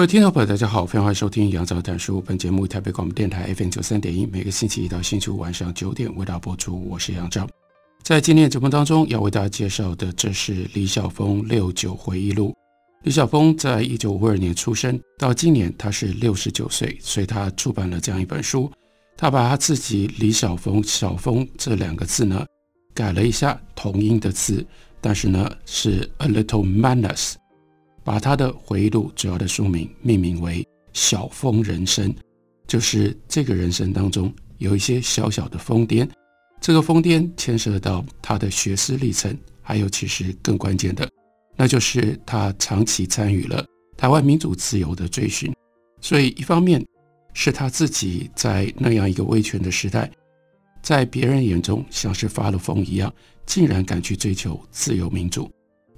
各位听众朋友，大家好，欢迎收听杨照谈书。本节目台北广播电台 FM 九三点一，每个星期一到星期五晚上九点为大家播出。我是杨照。在今天节目当中，要为大家介绍的，这是李晓峰六九回忆录。李晓峰在一九五二年出生，到今年他是六十九岁，所以他出版了这样一本书。他把他自己李晓峰“晓峰”这两个字呢，改了一下同音的字，但是呢是 “a little madness”。把他的回忆录主要的书名命名为《晓峰人生》，就是这个人生当中有一些小小的疯癫，这个疯癫牵涉到他的学思历程，还有其实更关键的，那就是他长期参与了台湾民主自由的追寻。所以一方面是他自己在那样一个威权的时代，在别人眼中像是发了疯一样，竟然敢去追求自由民主。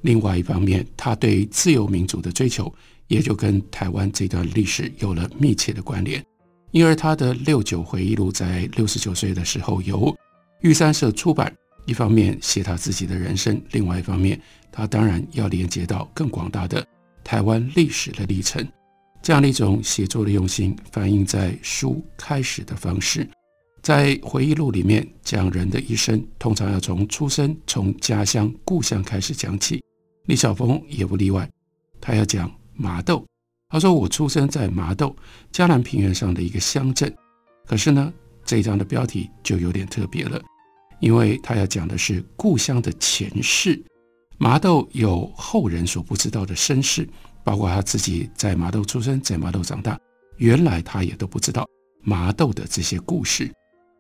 另外一方面，他对自由民主的追求，也就跟台湾这段历史有了密切的关联。因而他的六九回忆录在六十九岁的时候由玉山社出版，一方面写他自己的人生，另外一方面，他当然要连接到更广大的台湾历史的历程。这样的一种写作的用心，反映在书开始的方式。在回忆录里面讲人的一生，通常要从出生、从家乡、故乡开始讲起。李晓峰也不例外，他要讲麻豆。他说：“我出生在麻豆，嘉南平原上的一个乡镇。可是呢，这一章的标题就有点特别了，因为他要讲的是故乡的前世。麻豆有后人所不知道的身世，包括他自己在麻豆出生，在麻豆长大，原来他也都不知道麻豆的这些故事。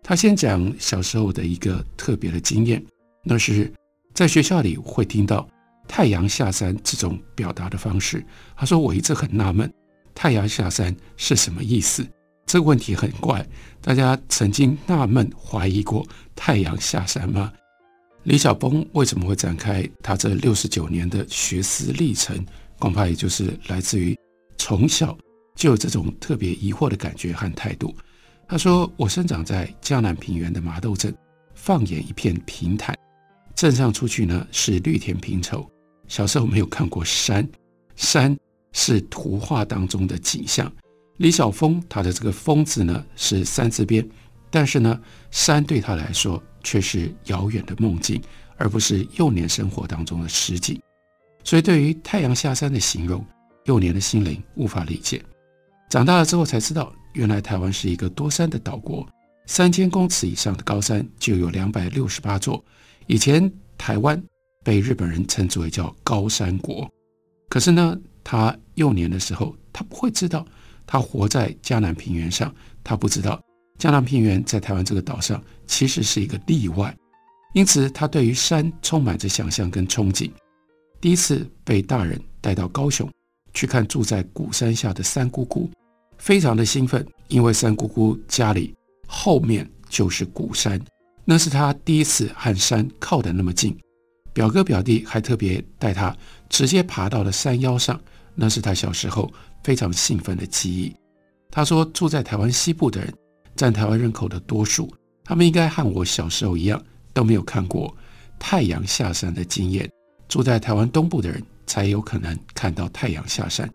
他先讲小时候的一个特别的经验，那是在学校里会听到。”太阳下山这种表达的方式，他说：“我一直很纳闷，太阳下山是什么意思？这个问题很怪。大家曾经纳闷怀疑过太阳下山吗？”李晓峰为什么会展开他这六十九年的学思历程？恐怕也就是来自于从小就有这种特别疑惑的感觉和态度。他说：“我生长在江南平原的麻豆镇，放眼一片平坦。”镇上出去呢是绿田平畴，小时候没有看过山，山是图画当中的景象。李晓峰他的这个“峰”字呢是三字边，但是呢山对他来说却是遥远的梦境，而不是幼年生活当中的实景。所以对于太阳下山的形容，幼年的心灵无法理解。长大了之后才知道，原来台湾是一个多山的岛国，三千公尺以上的高山就有两百六十八座。以前台湾被日本人称之为叫高山国，可是呢，他幼年的时候，他不会知道，他活在嘉南平原上，他不知道嘉南平原在台湾这个岛上其实是一个例外，因此他对于山充满着想象跟憧憬。第一次被大人带到高雄去看住在鼓山下的三姑姑，非常的兴奋，因为三姑姑家里后面就是鼓山。那是他第一次和山靠得那么近，表哥表弟还特别带他直接爬到了山腰上，那是他小时候非常兴奋的记忆。他说，住在台湾西部的人占台湾人口的多数，他们应该和我小时候一样都没有看过太阳下山的经验。住在台湾东部的人才有可能看到太阳下山。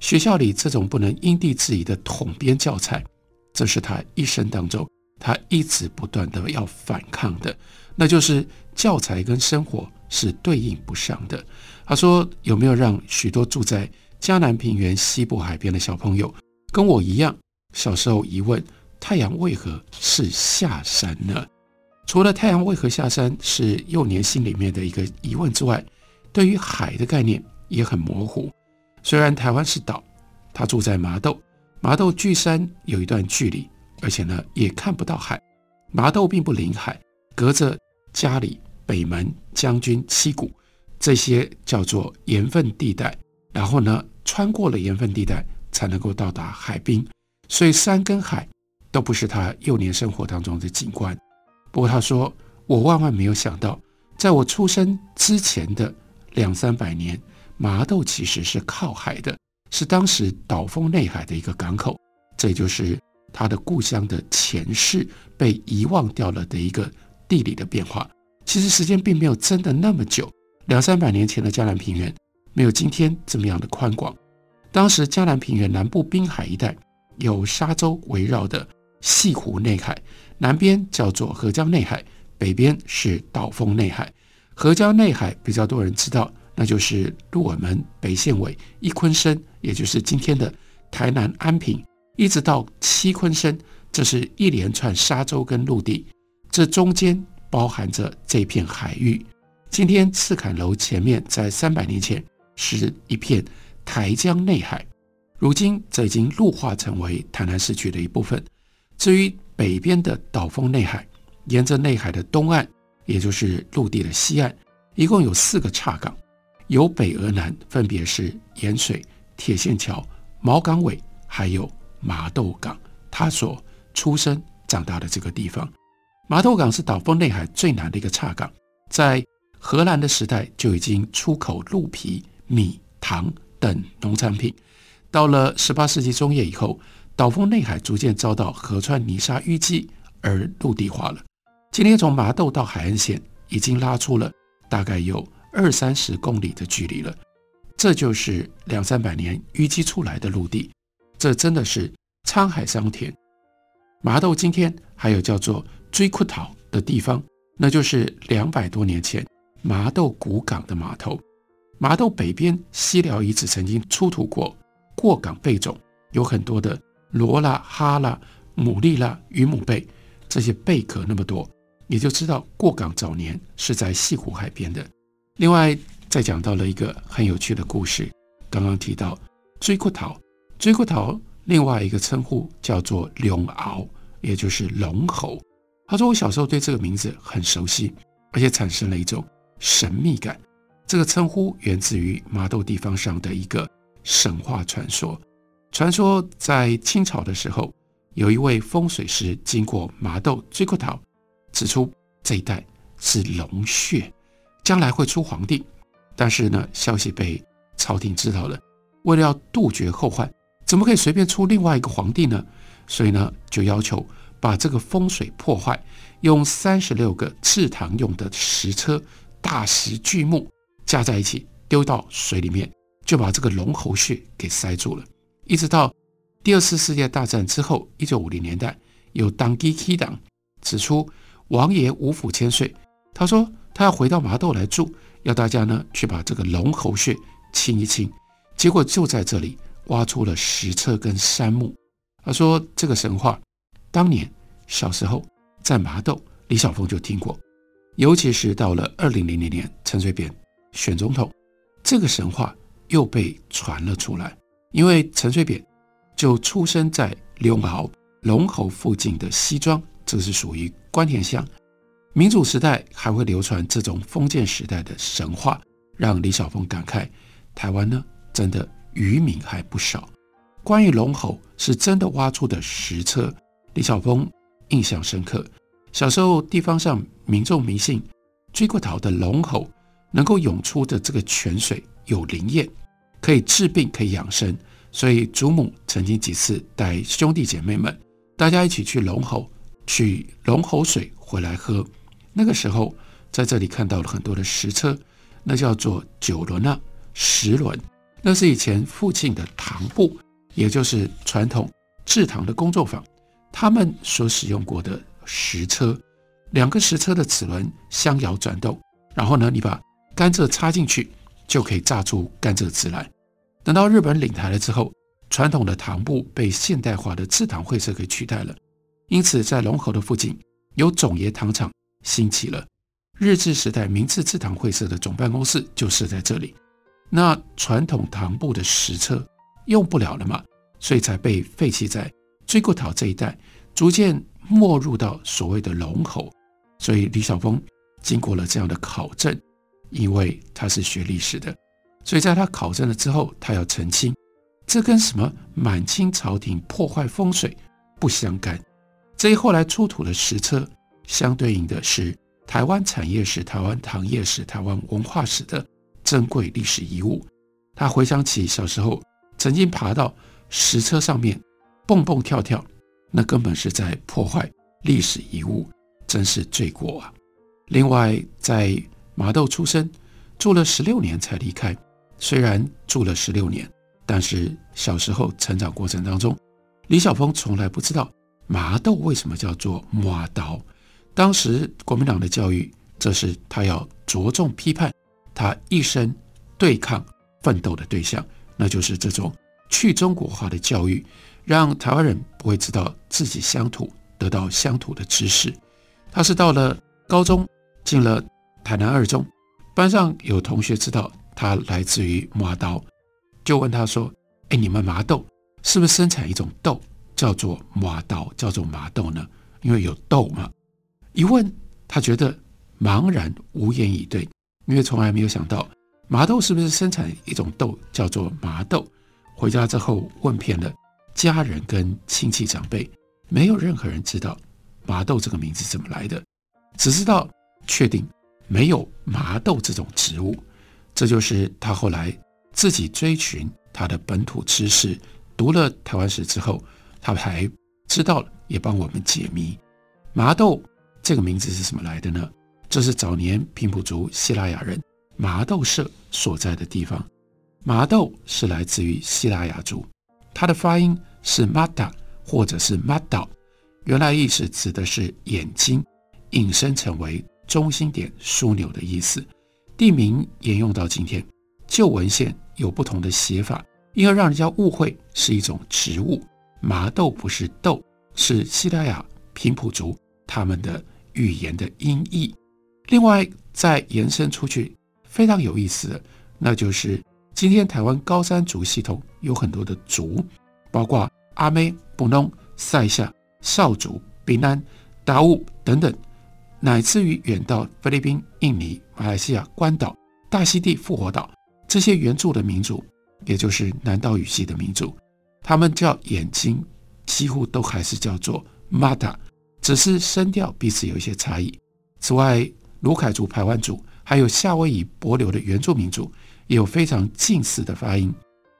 学校里这种不能因地制宜的统编教材，这是他一生当中。他一直不断的要反抗的，那就是教材跟生活是对应不上的。他说：“有没有让许多住在嘉南平原西部海边的小朋友跟我一样，小时候疑问太阳为何是下山呢？除了太阳为何下山是幼年心里面的一个疑问之外，对于海的概念也很模糊。虽然台湾是岛，他住在麻豆，麻豆距山有一段距离。”而且呢，也看不到海。麻豆并不临海，隔着家里、北门、将军、七股，这些叫做盐分地带，然后呢，穿过了盐分地带才能够到达海滨，所以山跟海都不是他幼年生活当中的景观。不过他说，我万万没有想到，在我出生之前的两三百年，麻豆其实是靠海的，是当时岛风内海的一个港口，这就是他的故乡的前世被遗忘掉了的一个地理的变化。其实时间并没有真的那么久。两三百年前的嘉南平原没有今天这么样的宽广。当时嘉南平原南部滨海一带有沙洲围绕的潟湖内海，南边叫做合江内海，北边是岛峰内海。合江内海比较多人知道，那就是鹿耳门、北县尾、一鲲鯓，也就是今天的台南安平，一直到七鲲鯓，这是一连串沙洲跟陆地，这中间包含着这片海域。今天赤坎楼前面，在三百年前是一片台江内海，如今这已经陆化成为台南市区的一部分。至于北边的岛峰内海，沿着内海的东岸，也就是陆地的西岸，一共有四个岔港，由北而南，分别是盐水、铁线桥、毛港尾，还有麻豆港。他所出生长大的这个地方，麻豆港是岛风内海最南的一个岔港，在荷兰的时代就已经出口鹿皮、米、糖等农产品。到了十八世纪中叶以后，岛风内海逐渐遭到河川泥沙淤积而陆地化了。今天从麻豆到海岸线已经拉出了大概有二三十公里的距离了。这就是两三百年淤积出来的陆地，这真的是沧海桑田。麻豆今天还有叫做水堀头的地方，那就是两百多年前。麻豆古港的码头，麻豆北边西寮遗址曾经出土过过港贝种，有很多的螺啦、哈啦、牡蛎啦、鱼母贝，这些贝壳那么多，也就知道过港早年是在西湖海边的。另外，再讲到了一个很有趣的故事，刚刚提到水堀头，水堀头另外一个称呼叫做龙鳌，也就是龙猴。他说我小时候对这个名字很熟悉，而且产生了一种。神秘感，这个称呼源自于麻豆地方上的一个神话传说。传说在清朝的时候，有一位风水师经过麻豆水堀头，指出这一带是龙穴，将来会出皇帝。但是呢，消息被朝廷知道了，为了要杜绝后患，怎么可以随便出另外一个皇帝呢？所以呢，就要求把这个风水破坏，用三十六个制糖用的石车。大石巨木加在一起丢到水里面，就把这个龙喉穴给塞住了。一直到第二次世界大战之后，一九五零年代，有当机 K 党指出王爷无福千岁，他说他要回到麻豆来住，要大家呢去把这个龙喉穴清一清。结果就在这里挖出了石车跟杉木。他说这个神话当年小时候在麻豆，李晓峰就听过。尤其是到了二零零零年，陈水扁选总统，这个神话又被传了出来。因为陈水扁就出生在六鳌龙口附近的西庄，这是属于关田乡。民主时代还会流传这种封建时代的神话，让李晓峰感慨：台湾呢，真的渔民还不少。关于龙猴是真的挖出的石车，李晓峰印象深刻。小时候，地方上民众迷信，水堀头的龙吼能够涌出的这个泉水有灵验，可以治病，可以养生。所以祖母曾经几次带兄弟姐妹们，大家一起去龙吼取龙猴水回来喝。那个时候，在这里看到了很多的石车，那叫做九轮啊，十轮，那是以前父亲的糖部，也就是传统制糖的工作坊，他们所使用过的。石车，两个石车的齿轮相摇转动，然后呢，你把甘蔗插进去，就可以榨出甘蔗汁来。等到日本领台了之后，传统的糖部被现代化的制糖会社给取代了，因此在龙河的附近有种爷糖厂兴起了。日治时代明治制糖会社的总办公室就设在这里。那传统糖部的石车用不了了嘛，所以才被废弃在水堀头这一带，逐渐。没入到所谓的龙口，所以李晓峰经过了这样的考证，因为他是学历史的，所以在他考证了之后，他要澄清，这跟什么满清朝廷破坏风水不相干。这一后来出土的石车，相对应的是台湾产业史、台湾糖业史、台湾文化史的珍贵历史遗物。他回想起小时候曾经爬到石车上面蹦蹦跳跳，那根本是在破坏历史遗物，真是罪过啊！另外，在麻豆出生，住了十六年才离开。虽然住了十六年，但是小时候成长过程当中，李晓峰从来不知道。麻豆为什么叫做麻刀？当时国民党的教育，这是他要着重批判他一生对抗奋斗的对象，那就是这种去中国化的教育，让台湾人不会知道自己乡土，得到乡土的知识。他是到了高中，进了台南二中，班上有同学知道他来自于麻豆，就问他说：“哎，你们麻豆是不是生产一种豆？”叫做麻豆，叫做麻豆呢？因为有豆嘛。一问，他觉得茫然无言以对，因为从来没有想到麻豆是不是生产一种豆，叫做麻豆。回家之后问遍了家人跟亲戚长辈，没有任何人知道麻豆这个名字怎么来的，只知道确定没有麻豆这种植物。这就是他后来自己追寻他的本土知识，读了台湾史之后。他还知道了，也帮我们解谜。麻豆这个名字是什么来的呢？这是早年平埔族希腊雅人麻豆社所在的地方。麻豆是来自于希腊雅族，它的发音是 mata 或者是 mata，原来意思指的是眼睛，引申成为中心点枢纽的意思。地名沿用到今天，旧文献有不同的写法，因而让人家误会是一种植物。麻豆不是豆，是西拉雅平埔族他们的语言的音译。另外，再延伸出去，非常有意思的，那就是今天台湾高山族系统有很多的族，包括阿美、布农、塞夏、邵族、卑南、达悟等等，乃至于远到菲律宾、印尼、马来西亚、关岛、大溪地、复活岛这些原住的民族，也就是南岛语系的民族。他们叫眼睛，几乎都还是叫做 mata，只是声调彼此有一些差异。此外，卢凯族、排湾族，还有夏威夷帛琉的原住民族，也有非常近似的发音。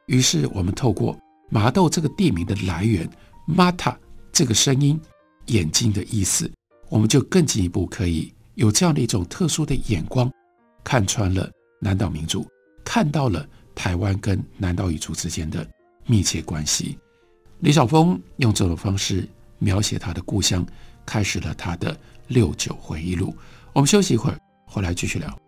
于是，我们透过麻豆这个地名的来源 mata 这个声音，眼睛的意思，我们就更进一步可以有这样的一种特殊的眼光，看穿了南岛民族，看到了台湾跟南岛语族之间的。密切关系。李晓峰用这种方式描写他的故乡，开始了他的六九回忆录。我们休息一会儿，回来继续聊。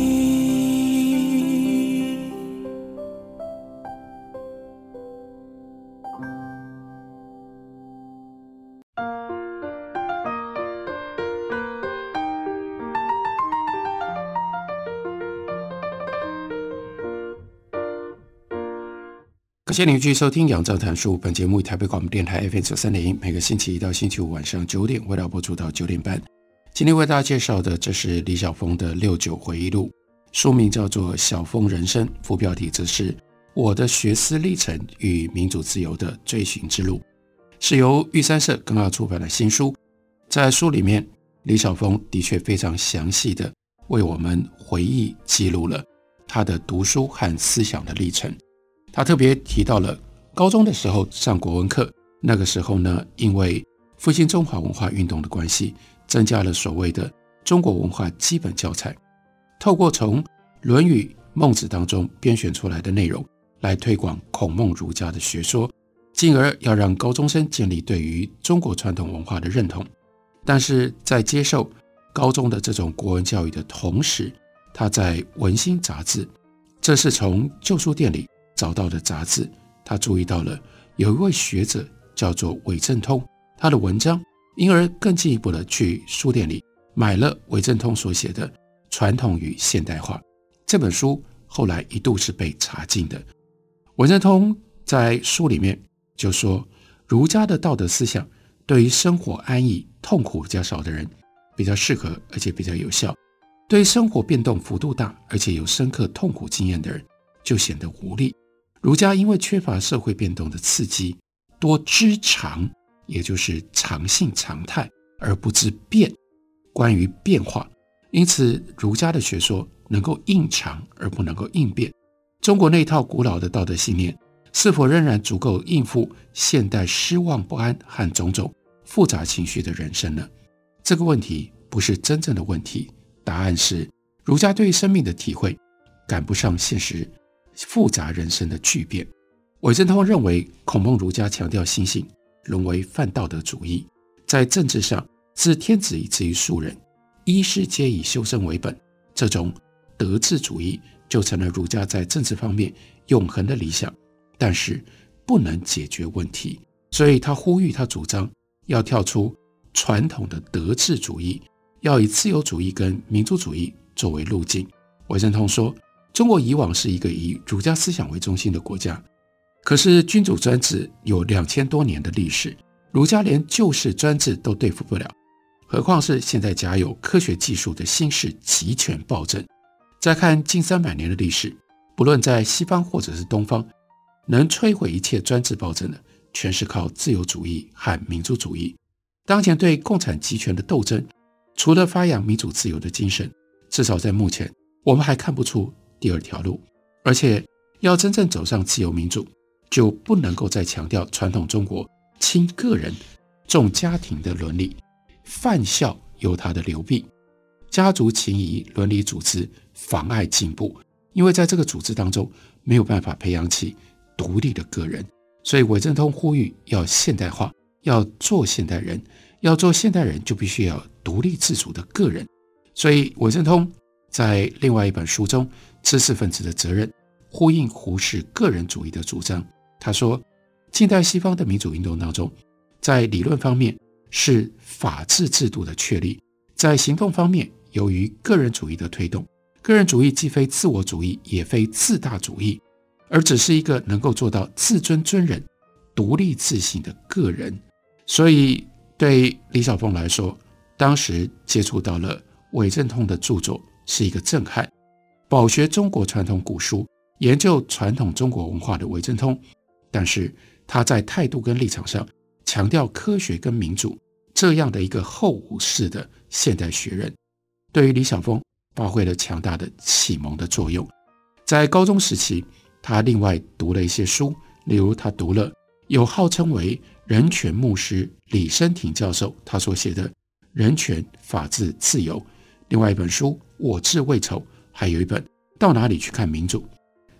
谢您继续收听《杨照谈书》。本节目以台北广播电台 FM 九三点一，每个星期一到星期五晚上九点为大家播出到九点半。今天为大家介绍的，这是李晓峰的六九回忆录，书名叫做《晓峰人生》，副标题则是“我的学思历程与民主自由的追寻之路”，是由玉山社刚刚出版的新书。在书里面，李晓峰的确非常详细的为我们回忆记录了他的读书和思想的历程。他特别提到了高中的时候上国文课，那个时候呢，因为复兴中华文化运动的关系，增加了所谓的中国文化基本教材，透过从《论语》《孟子》当中编选出来的内容来推广孔孟儒家的学说，进而要让高中生建立对于中国传统文化的认同。但是在接受高中的这种国文教育的同时，他在《文心》杂志。这是从旧书店里找到的杂志。他注意到了有一位学者叫做韦正通，他的文章，因而更进一步的去书店里买了韦正通所写的《传统与现代化》这本书。后来一度是被查禁的。韦正通在书里面就说，儒家的道德思想对于生活安逸、痛苦较少的人比较适合，而且比较有效；对于生活变动幅度大，而且有深刻痛苦经验的人就显得无力。儒家因为缺乏社会变动的刺激，多知常，也就是常性常态，而不知变。关于变化，因此儒家的学说。能够应常而不能够应变，中国那套古老的道德信念是否仍然足够应付现代失望不安和种种复杂情绪的人生呢？这个问题不是真正的问题，答案是儒家对生命的体会赶不上现实复杂人生的巨变。韦正通认为，孔孟儒家强调心性，沦为泛道德主义，在政治上自天子以至于庶人，衣食皆以修身为本，这种。德治主义就成了儒家在政治方面永恒的理想，但是不能解决问题，所以他呼吁，他主张要跳出传统的德治主义，要以自由主义跟民主主义作为路径。韦正通说，中国以往是一个以儒家思想为中心的国家，可是君主专制有两千多年的历史，儒家连旧式专制都对付不了，何况是现在假有科学技术的新式集权暴政。再看近三百年的历史，不论在西方或者是东方，能摧毁一切专制暴政的，全是靠自由主义和民主主义。当前对共产集权的斗争，除了发扬民主自由的精神，至少在目前，我们还看不出第二条路。而且，要真正走上自由民主，就不能够再强调传统中国轻个人、重家庭的伦理，犯孝有他的流弊，家族情谊、伦理组织。妨碍进步，因为在这个组织当中没有办法培养起独立的个人，所以韦正通呼吁要现代化，要做现代人，要做现代人就必须要独立自主的个人。所以韦正通在另外一本书中《知识分子的责任》呼应胡适个人主义的主张。他说，近代西方的民主运动当中，在理论方面是法治制度的确立，在行动方面由于个人主义的推动。个人主义既非自我主义，也非自大主义，而只是一个能够做到自尊尊人、独立自信的个人。所以，对李小凤来说，当时接触到了韦正通的著作是一个震撼。饱学中国传统古书、研究传统中国文化的韦正通，但是他在态度跟立场上强调科学跟民主这样的一个后武士的现代学人，对于李小峰。发挥了强大的启蒙的作用。在高中时期，他另外读了一些书，例如他读了有号称为人权牧师李生廷教授他所写的《人权、法治、自由》，另外一本书《我志未酬》，还有一本《到哪里去看民主》。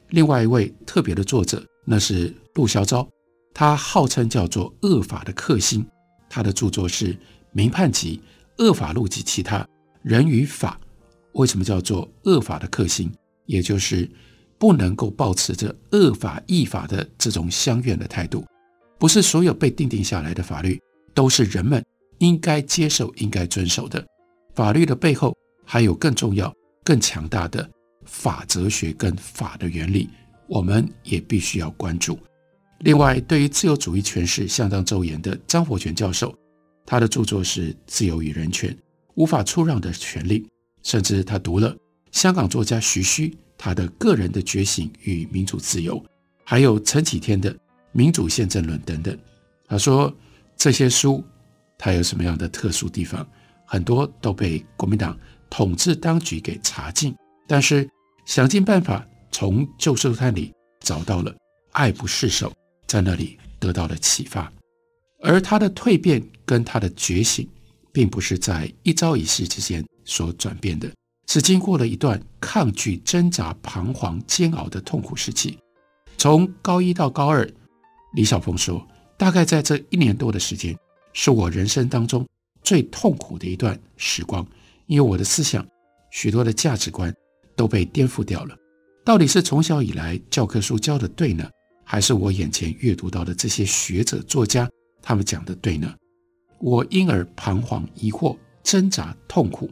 另外一位特别的作者，那是陆小昭，他号称叫做“恶法的克星”，他的著作是《民判集》《恶法录及其他人与法》。为什么叫做恶法的克星？也就是不能够抱持着恶法义法的这种相怨的态度。不是所有被定定下来的法律都是人们应该接受、应该遵守的。法律的背后还有更重要、更强大的法哲学跟法的原理，我们也必须要关注。另外，对于自由主义诠释相当周延的张伯权教授，他的著作是《自由与人权：无法出让的权利》。甚至他读了香港作家徐须他的个人的觉醒与民主自由，还有陈启天的民主宪政论等等。他说这些书它有什么样的特殊地方？很多都被国民党统治当局给查禁，但是想尽办法从旧书摊里找到了爱不释手，在那里得到了启发。而他的蜕变跟他的觉醒，并不是在一朝一夕之间。所转变的是经过了一段抗拒、挣扎、彷徨、煎熬的痛苦时期。从高一到高二，李晓峰说，大概在这一年多的时间，是我人生当中最痛苦的一段时光，因为我的思想、许多的价值观都被颠覆掉了。到底是从小以来教科书教的对呢，还是我眼前阅读到的这些学者作家他们讲的对呢？我因而彷徨疑惑、挣扎痛苦。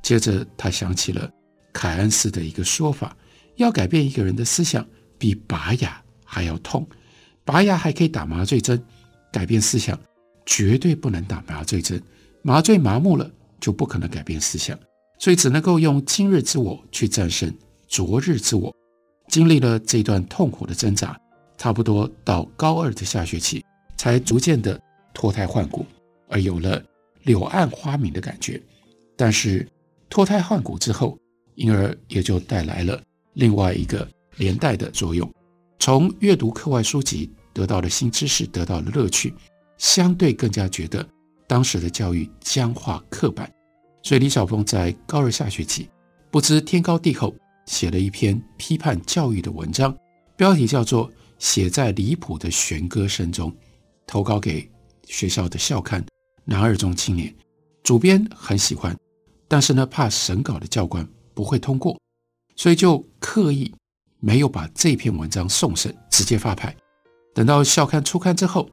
接着他想起了凯恩斯的一个说法：要改变一个人的思想，比拔牙还要痛。拔牙还可以打麻醉针，改变思想绝对不能打麻醉针。麻醉麻木了，就不可能改变思想。所以只能够用今日之我去战胜昨日之我。经历了这段痛苦的挣扎，差不多到高二的下学期，才逐渐的脱胎换骨，而有了柳暗花明的感觉。但是脱胎换骨之后，因而也就带来了另外一个连带的作用。从阅读课外书籍得到了新知识，得到了乐趣，相对更加觉得当时的教育僵化刻板。所以李小峰在高二下学期不知天高地厚，写了一篇批判教育的文章，标题叫做《写在离谱的弦歌声中》，投稿给学校的校刊《南二中青年》。主编很喜欢，但是呢，怕审稿的教官不会通过，所以就刻意。没有把这篇文章送审，直接发牌。等到校刊出刊之后，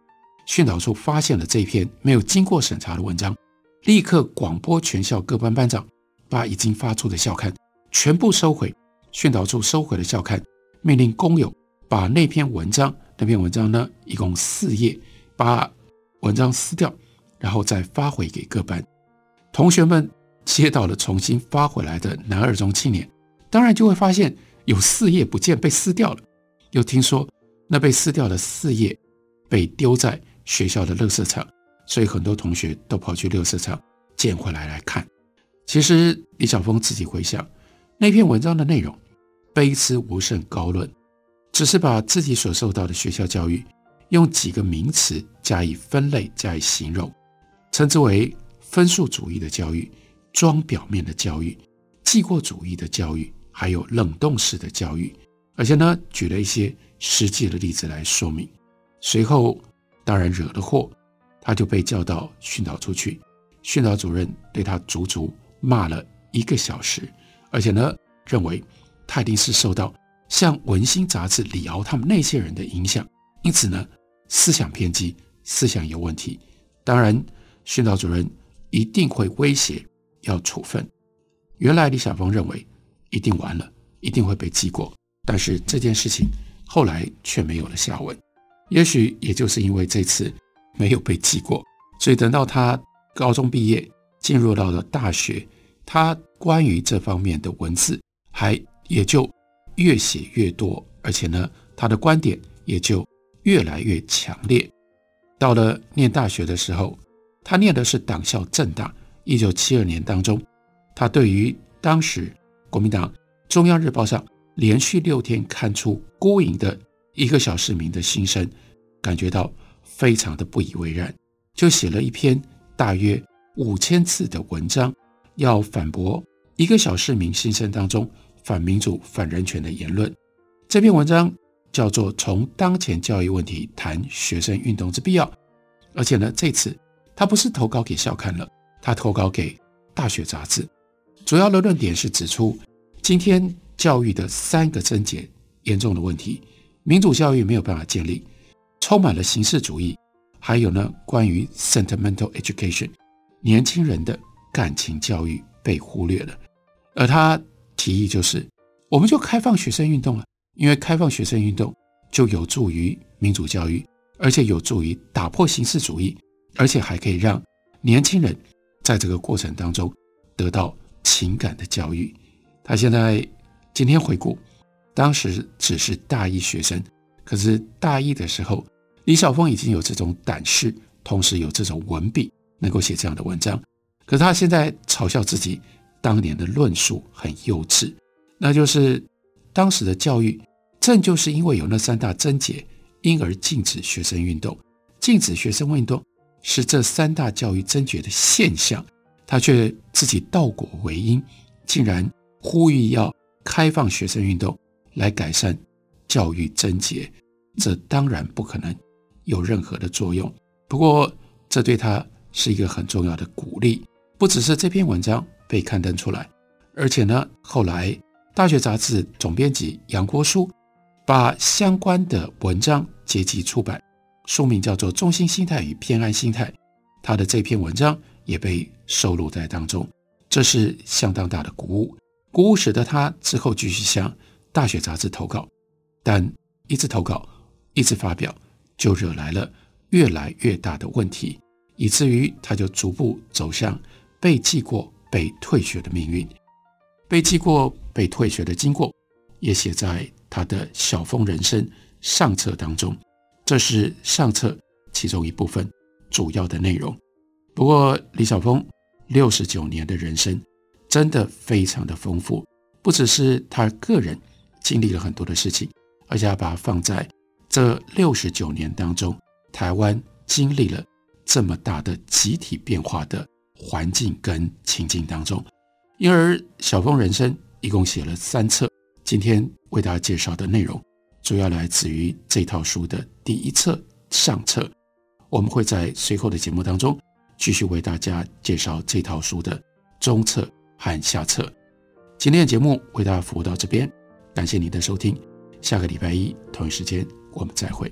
训导处发现了这篇没有经过审查的文章，立刻广播全校各班班长，把已经发出的校刊全部收回。训导处收回了校刊，命令工友把那篇文章，那篇文章呢，一共四页，把文章撕掉，然后再发回给各班。同学们接到了重新发回来的南二中青年，当然就会发现。有四页不见，被撕掉了。又听说那被撕掉的四页被丢在学校的垃圾场，所以很多同学都跑去垃圾场捡回来来看。其实李晓峰自己回想那篇文章的内容，卑辞无甚高论，只是把自己所受到的学校教育用几个名词加以分类、加以形容，称之为分数主义的教育、装表面的教育、记过主义的教育。还有冷冻式的教育，而且呢，举了一些实际的例子来说明。随后当然惹了祸，他就被叫到训导处去，训导主任对他足足骂了一个小时，而且呢，认为他一定是受到像《文心》杂志李敖他们那些人的影响，因此呢，思想偏激，思想有问题。当然，训导主任一定会威胁要处分。原来李小峰认为。一定完了，一定会被记过。但是这件事情后来却没有了下文。也许也就是因为这次没有被记过，所以等到他高中毕业，进入到了大学，他关于这方面的文字还也就越写越多，而且呢，他的观点也就越来越强烈。到了念大学的时候，他念的是党校政大。一九七二年当中，他对于当时。国民党中央日报上连续六天刊出孤影的一个小市民的心声，感觉到非常的不以为然，就写了一篇大约五千字的文章，要反驳一个小市民心声当中反民主、反人权的言论。这篇文章叫做《从当前教育问题谈学生运动之必要》，而且呢，这次他不是投稿给校刊了，他投稿给大学杂志。主要的论点是指出，今天教育的三个症结严重的问题：民主教育没有办法建立，充满了形式主义，还有呢，关于 sentimental education，年轻人的感情教育被忽略了。而他提议就是，我们就开放学生运动了，因为开放学生运动就有助于民主教育，而且有助于打破形式主义，而且还可以让年轻人在这个过程当中得到。情感的教育，他现在今天回顾，当时只是大一学生，可是大一的时候，李晓峰已经有这种胆识，同时有这种文笔，能够写这样的文章。可他现在嘲笑自己当年的论述很幼稚，那就是当时的教育正就是因为有那三大症结，因而禁止学生运动，禁止学生运动是这三大教育症结的现象。他却自己倒果为因，竟然呼吁要开放学生运动来改善教育症结，这当然不可能有任何的作用。不过，这对他是一个很重要的鼓励。不只是这篇文章被刊登出来，而且呢，后来大学杂志总编辑杨国书把相关的文章结集出版，书名叫做《中心心态与偏安心态》，他的这篇文章也被收录在当中，这是相当大的鼓舞。鼓舞使得他之后继续向大学杂志投稿，但一直投稿，一直发表，就惹来了越来越大的问题，以至于他就逐步走向被记过、被退学的命运。被记过、被退学的经过，也写在他的《小峰人生》上册当中。这是上册其中一部分主要的内容。不过，李小峰六十九年的人生。真的非常的丰富，不只是他个人经历了很多的事情，而且要把它放在这六十九年当中，台湾经历了这么大的集体变化的环境跟情境当中。因而，小峰人生一共写了三册，今天为大家介绍的内容，主要来自于这套书的第一册上册。我们会在随后的节目当中继续为大家介绍这套书的中册。和下册，今天的节目为大家服务到这边，感谢您的收听，下个礼拜一同一时间我们再会。